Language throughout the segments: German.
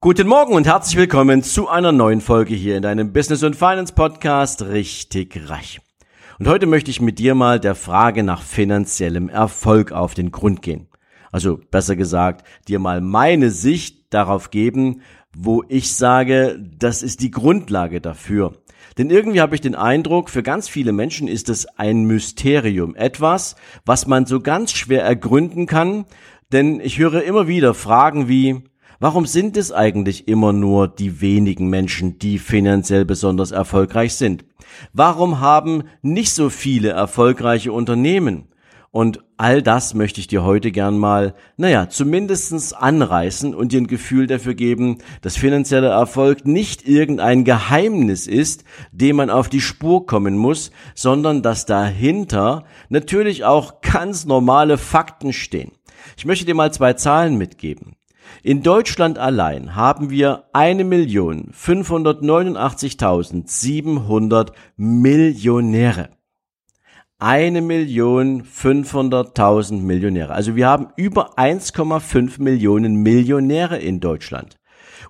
Guten Morgen und herzlich willkommen zu einer neuen Folge hier in deinem Business und Finance Podcast Richtig Reich. Und heute möchte ich mit dir mal der Frage nach finanziellem Erfolg auf den Grund gehen. Also besser gesagt, dir mal meine Sicht darauf geben, wo ich sage, das ist die Grundlage dafür. Denn irgendwie habe ich den Eindruck, für ganz viele Menschen ist es ein Mysterium, etwas, was man so ganz schwer ergründen kann, denn ich höre immer wieder Fragen wie, Warum sind es eigentlich immer nur die wenigen Menschen, die finanziell besonders erfolgreich sind? Warum haben nicht so viele erfolgreiche Unternehmen? Und all das möchte ich dir heute gern mal, naja, zumindestens anreißen und dir ein Gefühl dafür geben, dass finanzieller Erfolg nicht irgendein Geheimnis ist, dem man auf die Spur kommen muss, sondern dass dahinter natürlich auch ganz normale Fakten stehen. Ich möchte dir mal zwei Zahlen mitgeben. In Deutschland allein haben wir 1.589.700 Millionäre. 1.500.000 Millionäre. Also wir haben über 1,5 Millionen Millionäre in Deutschland.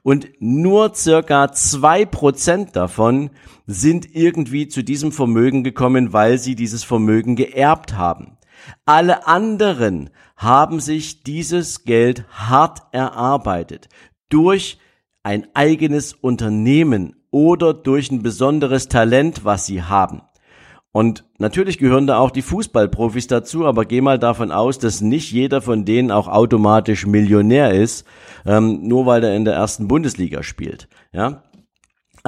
Und nur circa zwei Prozent davon sind irgendwie zu diesem Vermögen gekommen, weil sie dieses Vermögen geerbt haben. Alle anderen haben sich dieses Geld hart erarbeitet durch ein eigenes Unternehmen oder durch ein besonderes Talent, was sie haben. Und natürlich gehören da auch die Fußballprofis dazu, aber geh mal davon aus, dass nicht jeder von denen auch automatisch Millionär ist, ähm, nur weil er in der ersten Bundesliga spielt. Ja,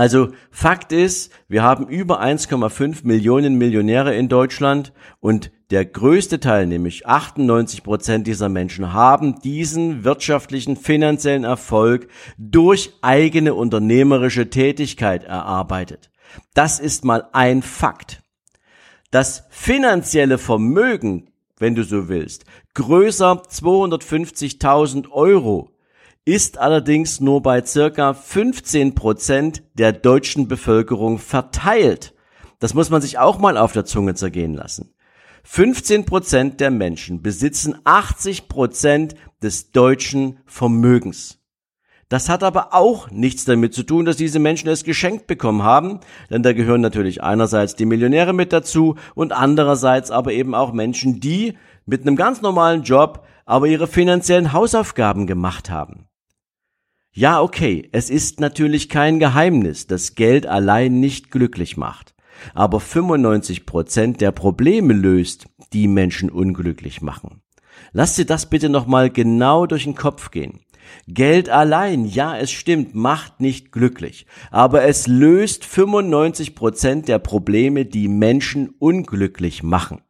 also Fakt ist, wir haben über 1,5 Millionen Millionäre in Deutschland und der größte Teil, nämlich 98 Prozent dieser Menschen, haben diesen wirtschaftlichen, finanziellen Erfolg durch eigene unternehmerische Tätigkeit erarbeitet. Das ist mal ein Fakt. Das finanzielle Vermögen, wenn du so willst, größer 250.000 Euro, ist allerdings nur bei circa 15 Prozent der deutschen Bevölkerung verteilt. Das muss man sich auch mal auf der Zunge zergehen lassen. 15 Prozent der Menschen besitzen 80 Prozent des deutschen Vermögens. Das hat aber auch nichts damit zu tun, dass diese Menschen es geschenkt bekommen haben, denn da gehören natürlich einerseits die Millionäre mit dazu und andererseits aber eben auch Menschen, die mit einem ganz normalen Job aber ihre finanziellen Hausaufgaben gemacht haben. Ja, okay, es ist natürlich kein Geheimnis, dass Geld allein nicht glücklich macht aber 95 Prozent der Probleme löst, die Menschen unglücklich machen. Lass dir das bitte nochmal genau durch den Kopf gehen. Geld allein, ja, es stimmt, macht nicht glücklich, aber es löst 95 Prozent der Probleme, die Menschen unglücklich machen.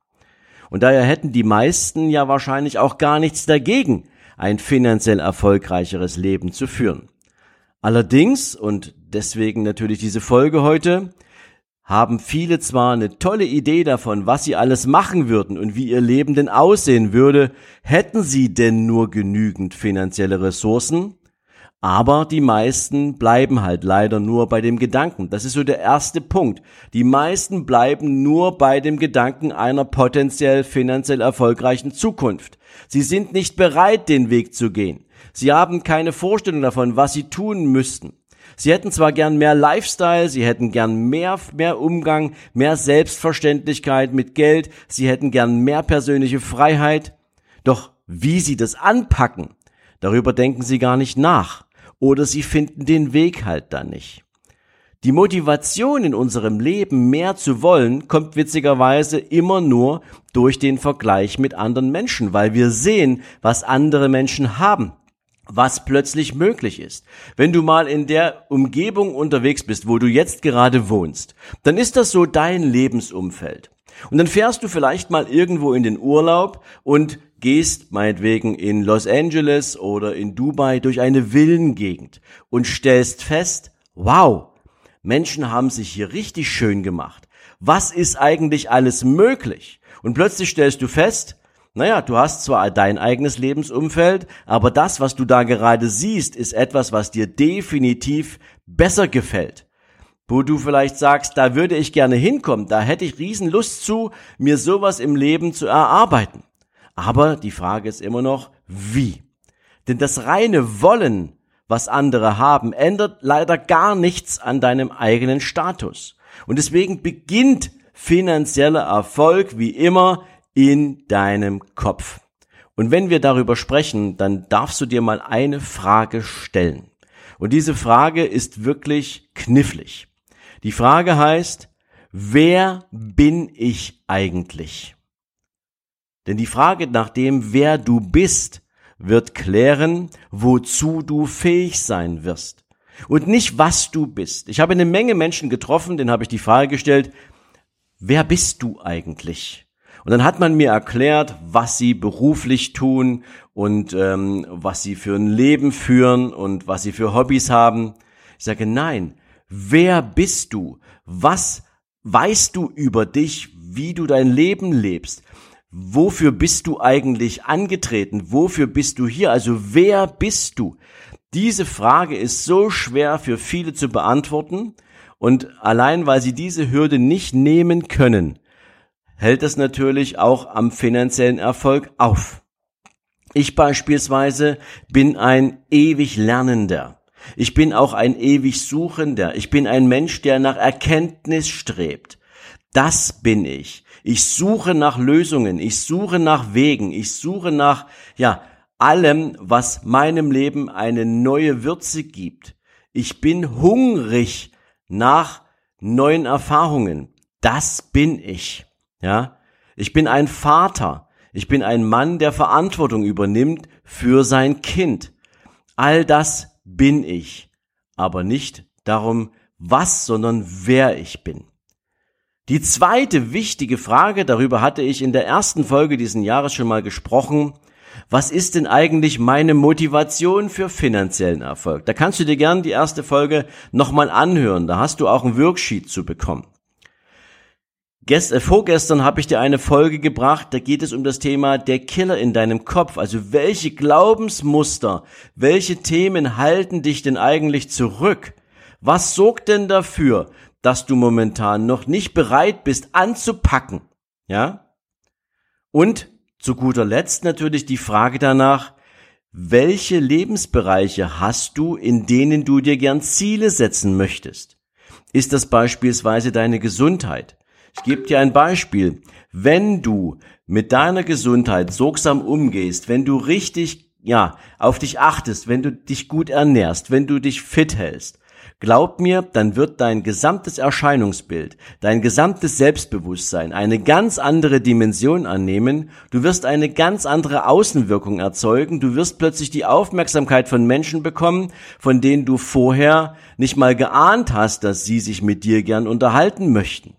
Und daher hätten die meisten ja wahrscheinlich auch gar nichts dagegen, ein finanziell erfolgreicheres Leben zu führen. Allerdings, und deswegen natürlich diese Folge heute, haben viele zwar eine tolle Idee davon, was sie alles machen würden und wie ihr Leben denn aussehen würde, hätten sie denn nur genügend finanzielle Ressourcen, aber die meisten bleiben halt leider nur bei dem Gedanken. Das ist so der erste Punkt. Die meisten bleiben nur bei dem Gedanken einer potenziell finanziell erfolgreichen Zukunft. Sie sind nicht bereit, den Weg zu gehen. Sie haben keine Vorstellung davon, was sie tun müssten. Sie hätten zwar gern mehr Lifestyle, sie hätten gern mehr, mehr Umgang, mehr Selbstverständlichkeit mit Geld, sie hätten gern mehr persönliche Freiheit, doch wie sie das anpacken, darüber denken sie gar nicht nach oder sie finden den Weg halt dann nicht. Die Motivation in unserem Leben mehr zu wollen, kommt witzigerweise immer nur durch den Vergleich mit anderen Menschen, weil wir sehen, was andere Menschen haben, was plötzlich möglich ist. Wenn du mal in der Umgebung unterwegs bist, wo du jetzt gerade wohnst, dann ist das so dein Lebensumfeld. Und dann fährst du vielleicht mal irgendwo in den Urlaub und gehst meinetwegen in Los Angeles oder in Dubai durch eine Villengegend und stellst fest, wow, Menschen haben sich hier richtig schön gemacht. Was ist eigentlich alles möglich? Und plötzlich stellst du fest, naja, du hast zwar dein eigenes Lebensumfeld, aber das, was du da gerade siehst, ist etwas, was dir definitiv besser gefällt. Wo du vielleicht sagst, da würde ich gerne hinkommen, da hätte ich Riesenlust zu, mir sowas im Leben zu erarbeiten. Aber die Frage ist immer noch, wie? Denn das reine Wollen was andere haben, ändert leider gar nichts an deinem eigenen Status. Und deswegen beginnt finanzieller Erfolg wie immer in deinem Kopf. Und wenn wir darüber sprechen, dann darfst du dir mal eine Frage stellen. Und diese Frage ist wirklich knifflig. Die Frage heißt, wer bin ich eigentlich? Denn die Frage nach dem, wer du bist, wird klären, wozu du fähig sein wirst. Und nicht, was du bist. Ich habe eine Menge Menschen getroffen, denen habe ich die Frage gestellt, wer bist du eigentlich? Und dann hat man mir erklärt, was sie beruflich tun und ähm, was sie für ein Leben führen und was sie für Hobbys haben. Ich sage, nein, wer bist du? Was weißt du über dich, wie du dein Leben lebst? Wofür bist du eigentlich angetreten? Wofür bist du hier? Also wer bist du? Diese Frage ist so schwer für viele zu beantworten und allein weil sie diese Hürde nicht nehmen können, hält es natürlich auch am finanziellen Erfolg auf. Ich beispielsweise bin ein ewig Lernender. Ich bin auch ein ewig Suchender. Ich bin ein Mensch, der nach Erkenntnis strebt. Das bin ich. Ich suche nach Lösungen, ich suche nach Wegen, ich suche nach, ja, allem, was meinem Leben eine neue Würze gibt. Ich bin hungrig nach neuen Erfahrungen. Das bin ich. Ja, ich bin ein Vater. Ich bin ein Mann, der Verantwortung übernimmt für sein Kind. All das bin ich. Aber nicht darum, was, sondern wer ich bin. Die zweite wichtige Frage, darüber hatte ich in der ersten Folge diesen Jahres schon mal gesprochen, was ist denn eigentlich meine Motivation für finanziellen Erfolg? Da kannst du dir gern die erste Folge nochmal anhören, da hast du auch ein Worksheet zu bekommen. Gest, äh, vorgestern habe ich dir eine Folge gebracht, da geht es um das Thema der Killer in deinem Kopf. Also welche Glaubensmuster, welche Themen halten dich denn eigentlich zurück? Was sorgt denn dafür, dass du momentan noch nicht bereit bist anzupacken. Ja? Und zu guter Letzt natürlich die Frage danach, welche Lebensbereiche hast du, in denen du dir gern Ziele setzen möchtest? Ist das beispielsweise deine Gesundheit? Ich gebe dir ein Beispiel. Wenn du mit deiner Gesundheit sorgsam umgehst, wenn du richtig, ja, auf dich achtest, wenn du dich gut ernährst, wenn du dich fit hältst, Glaub mir, dann wird dein gesamtes Erscheinungsbild, dein gesamtes Selbstbewusstsein eine ganz andere Dimension annehmen, du wirst eine ganz andere Außenwirkung erzeugen, du wirst plötzlich die Aufmerksamkeit von Menschen bekommen, von denen du vorher nicht mal geahnt hast, dass sie sich mit dir gern unterhalten möchten.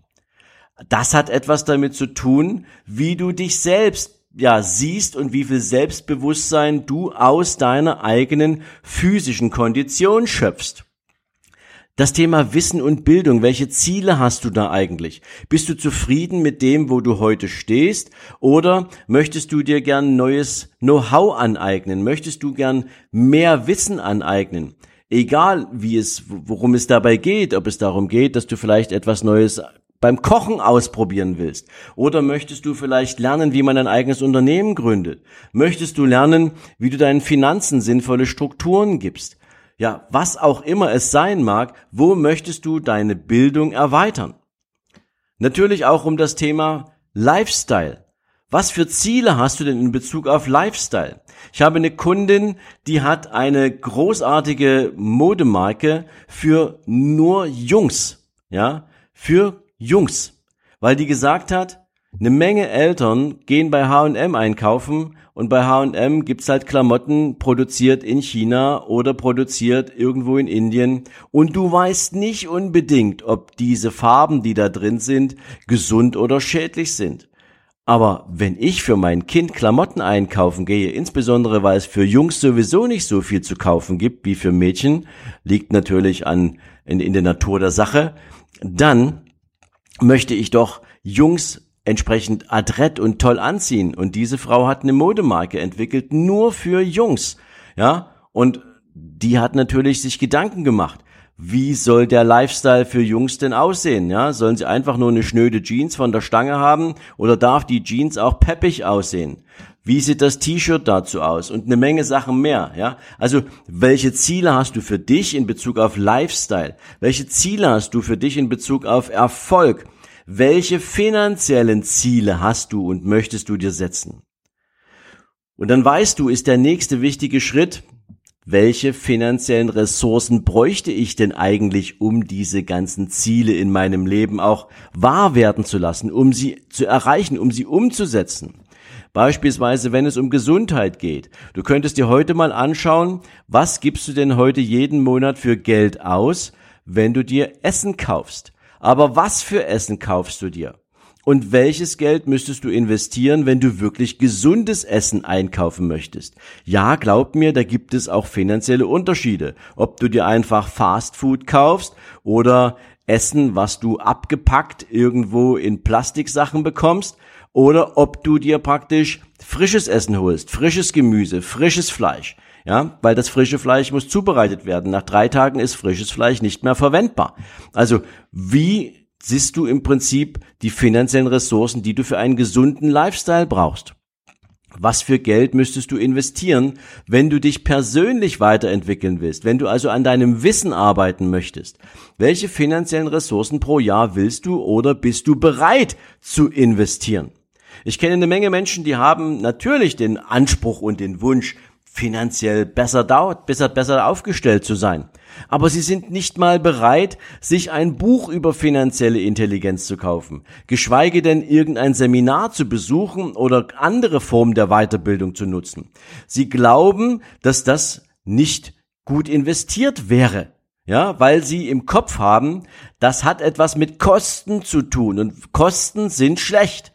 Das hat etwas damit zu tun, wie du dich selbst ja, siehst und wie viel Selbstbewusstsein du aus deiner eigenen physischen Kondition schöpfst. Das Thema Wissen und Bildung, welche Ziele hast du da eigentlich? Bist du zufrieden mit dem, wo du heute stehst? Oder möchtest du dir gern neues Know-how aneignen? Möchtest du gern mehr Wissen aneignen? Egal wie es, worum es dabei geht, ob es darum geht, dass du vielleicht etwas Neues beim Kochen ausprobieren willst? Oder möchtest du vielleicht lernen, wie man ein eigenes Unternehmen gründet? Möchtest du lernen, wie du deinen Finanzen sinnvolle Strukturen gibst? Ja, was auch immer es sein mag, wo möchtest du deine Bildung erweitern? Natürlich auch um das Thema Lifestyle. Was für Ziele hast du denn in Bezug auf Lifestyle? Ich habe eine Kundin, die hat eine großartige Modemarke für nur Jungs, ja, für Jungs, weil die gesagt hat, eine Menge Eltern gehen bei H&M einkaufen und bei H&M gibt's halt Klamotten produziert in China oder produziert irgendwo in Indien und du weißt nicht unbedingt, ob diese Farben, die da drin sind, gesund oder schädlich sind. Aber wenn ich für mein Kind Klamotten einkaufen gehe, insbesondere weil es für Jungs sowieso nicht so viel zu kaufen gibt wie für Mädchen, liegt natürlich an in, in der Natur der Sache, dann möchte ich doch Jungs entsprechend adrett und toll anziehen. Und diese Frau hat eine Modemarke entwickelt, nur für Jungs. Ja, und die hat natürlich sich Gedanken gemacht. Wie soll der Lifestyle für Jungs denn aussehen? Ja, sollen sie einfach nur eine schnöde Jeans von der Stange haben oder darf die Jeans auch peppig aussehen? Wie sieht das T-Shirt dazu aus? Und eine Menge Sachen mehr, ja? Also, welche Ziele hast du für dich in Bezug auf Lifestyle? Welche Ziele hast du für dich in Bezug auf Erfolg? Welche finanziellen Ziele hast du und möchtest du dir setzen? Und dann weißt du, ist der nächste wichtige Schritt, welche finanziellen Ressourcen bräuchte ich denn eigentlich, um diese ganzen Ziele in meinem Leben auch wahr werden zu lassen, um sie zu erreichen, um sie umzusetzen? Beispielsweise, wenn es um Gesundheit geht. Du könntest dir heute mal anschauen, was gibst du denn heute jeden Monat für Geld aus, wenn du dir Essen kaufst? Aber was für Essen kaufst du dir? Und welches Geld müsstest du investieren, wenn du wirklich gesundes Essen einkaufen möchtest? Ja, glaub mir, da gibt es auch finanzielle Unterschiede. Ob du dir einfach Fast Food kaufst oder Essen, was du abgepackt irgendwo in Plastiksachen bekommst, oder ob du dir praktisch frisches Essen holst, frisches Gemüse, frisches Fleisch. Ja, weil das frische Fleisch muss zubereitet werden. Nach drei Tagen ist frisches Fleisch nicht mehr verwendbar. Also, wie siehst du im Prinzip die finanziellen Ressourcen, die du für einen gesunden Lifestyle brauchst? Was für Geld müsstest du investieren, wenn du dich persönlich weiterentwickeln willst, wenn du also an deinem Wissen arbeiten möchtest? Welche finanziellen Ressourcen pro Jahr willst du oder bist du bereit zu investieren? Ich kenne eine Menge Menschen, die haben natürlich den Anspruch und den Wunsch, finanziell besser, besser, besser aufgestellt zu sein. Aber sie sind nicht mal bereit, sich ein Buch über finanzielle Intelligenz zu kaufen, geschweige denn irgendein Seminar zu besuchen oder andere Formen der Weiterbildung zu nutzen. Sie glauben, dass das nicht gut investiert wäre. Ja, weil sie im Kopf haben, das hat etwas mit Kosten zu tun und Kosten sind schlecht.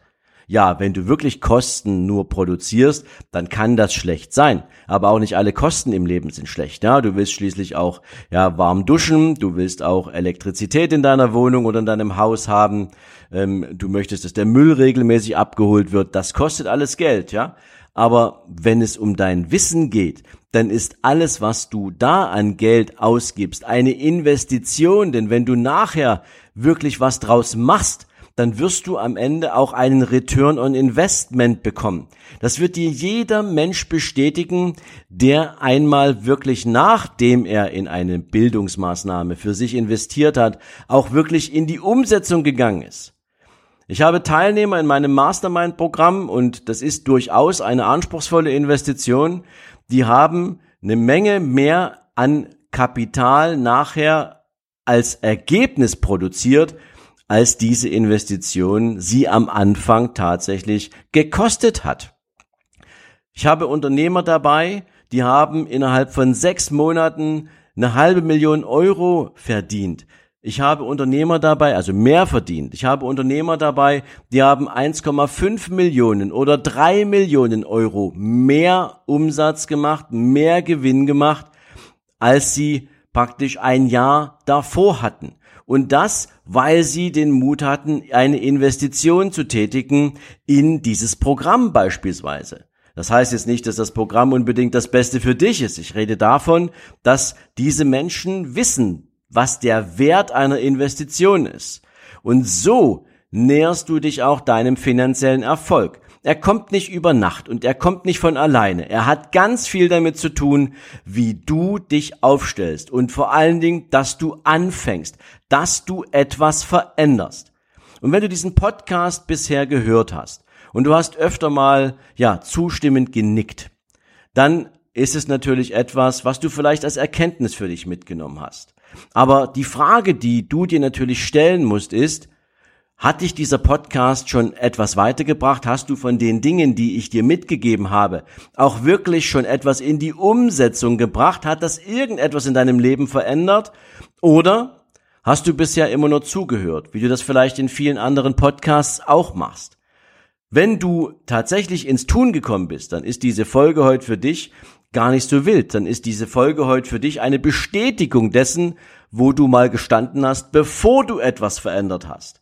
Ja, wenn du wirklich Kosten nur produzierst, dann kann das schlecht sein. Aber auch nicht alle Kosten im Leben sind schlecht. Ja, du willst schließlich auch ja warm duschen, du willst auch Elektrizität in deiner Wohnung oder in deinem Haus haben. Ähm, du möchtest, dass der Müll regelmäßig abgeholt wird. Das kostet alles Geld, ja. Aber wenn es um dein Wissen geht, dann ist alles, was du da an Geld ausgibst, eine Investition. Denn wenn du nachher wirklich was draus machst, dann wirst du am Ende auch einen Return on Investment bekommen. Das wird dir jeder Mensch bestätigen, der einmal wirklich nachdem er in eine Bildungsmaßnahme für sich investiert hat, auch wirklich in die Umsetzung gegangen ist. Ich habe Teilnehmer in meinem Mastermind-Programm und das ist durchaus eine anspruchsvolle Investition. Die haben eine Menge mehr an Kapital nachher als Ergebnis produziert, als diese Investition sie am Anfang tatsächlich gekostet hat. Ich habe Unternehmer dabei, die haben innerhalb von sechs Monaten eine halbe Million Euro verdient. Ich habe Unternehmer dabei, also mehr verdient. Ich habe Unternehmer dabei, die haben 1,5 Millionen oder drei Millionen Euro mehr Umsatz gemacht, mehr Gewinn gemacht, als sie praktisch ein Jahr davor hatten. Und das, weil sie den Mut hatten, eine Investition zu tätigen in dieses Programm beispielsweise. Das heißt jetzt nicht, dass das Programm unbedingt das Beste für dich ist. Ich rede davon, dass diese Menschen wissen, was der Wert einer Investition ist. Und so näherst du dich auch deinem finanziellen Erfolg. Er kommt nicht über Nacht und er kommt nicht von alleine. Er hat ganz viel damit zu tun, wie du dich aufstellst und vor allen Dingen, dass du anfängst, dass du etwas veränderst. Und wenn du diesen Podcast bisher gehört hast und du hast öfter mal, ja, zustimmend genickt, dann ist es natürlich etwas, was du vielleicht als Erkenntnis für dich mitgenommen hast. Aber die Frage, die du dir natürlich stellen musst, ist, hat dich dieser Podcast schon etwas weitergebracht? Hast du von den Dingen, die ich dir mitgegeben habe, auch wirklich schon etwas in die Umsetzung gebracht? Hat das irgendetwas in deinem Leben verändert? Oder hast du bisher immer nur zugehört, wie du das vielleicht in vielen anderen Podcasts auch machst? Wenn du tatsächlich ins Tun gekommen bist, dann ist diese Folge heute für dich gar nicht so wild. Dann ist diese Folge heute für dich eine Bestätigung dessen, wo du mal gestanden hast, bevor du etwas verändert hast.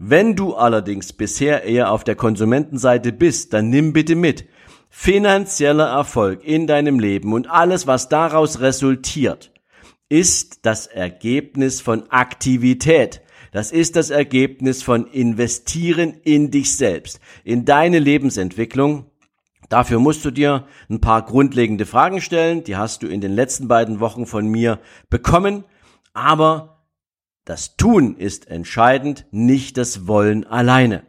Wenn du allerdings bisher eher auf der Konsumentenseite bist, dann nimm bitte mit. Finanzieller Erfolg in deinem Leben und alles, was daraus resultiert, ist das Ergebnis von Aktivität. Das ist das Ergebnis von Investieren in dich selbst, in deine Lebensentwicklung. Dafür musst du dir ein paar grundlegende Fragen stellen. Die hast du in den letzten beiden Wochen von mir bekommen. Aber das Tun ist entscheidend, nicht das Wollen alleine.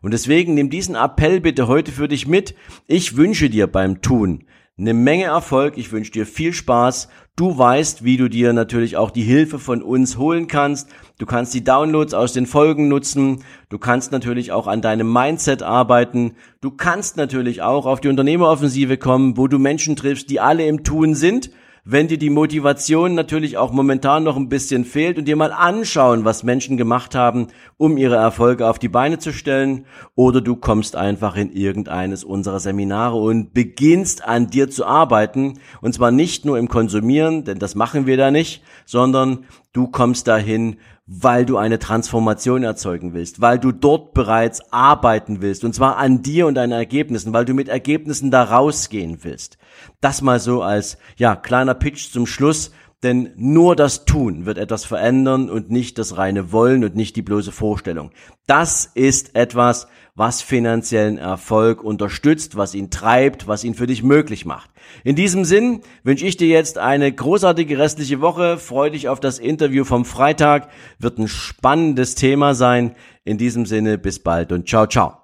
Und deswegen nimm diesen Appell bitte heute für dich mit. Ich wünsche dir beim Tun eine Menge Erfolg. Ich wünsche dir viel Spaß. Du weißt, wie du dir natürlich auch die Hilfe von uns holen kannst. Du kannst die Downloads aus den Folgen nutzen. Du kannst natürlich auch an deinem Mindset arbeiten. Du kannst natürlich auch auf die Unternehmeroffensive kommen, wo du Menschen triffst, die alle im Tun sind wenn dir die Motivation natürlich auch momentan noch ein bisschen fehlt und dir mal anschauen, was Menschen gemacht haben, um ihre Erfolge auf die Beine zu stellen, oder du kommst einfach in irgendeines unserer Seminare und beginnst an dir zu arbeiten, und zwar nicht nur im Konsumieren, denn das machen wir da nicht, sondern du kommst dahin, weil du eine Transformation erzeugen willst, weil du dort bereits arbeiten willst, und zwar an dir und deinen Ergebnissen, weil du mit Ergebnissen da rausgehen willst. Das mal so als, ja, kleiner Pitch zum Schluss, denn nur das Tun wird etwas verändern und nicht das reine Wollen und nicht die bloße Vorstellung. Das ist etwas, was finanziellen Erfolg unterstützt, was ihn treibt, was ihn für dich möglich macht. In diesem Sinn wünsche ich dir jetzt eine großartige restliche Woche. Freu dich auf das Interview vom Freitag. Wird ein spannendes Thema sein. In diesem Sinne, bis bald und ciao, ciao.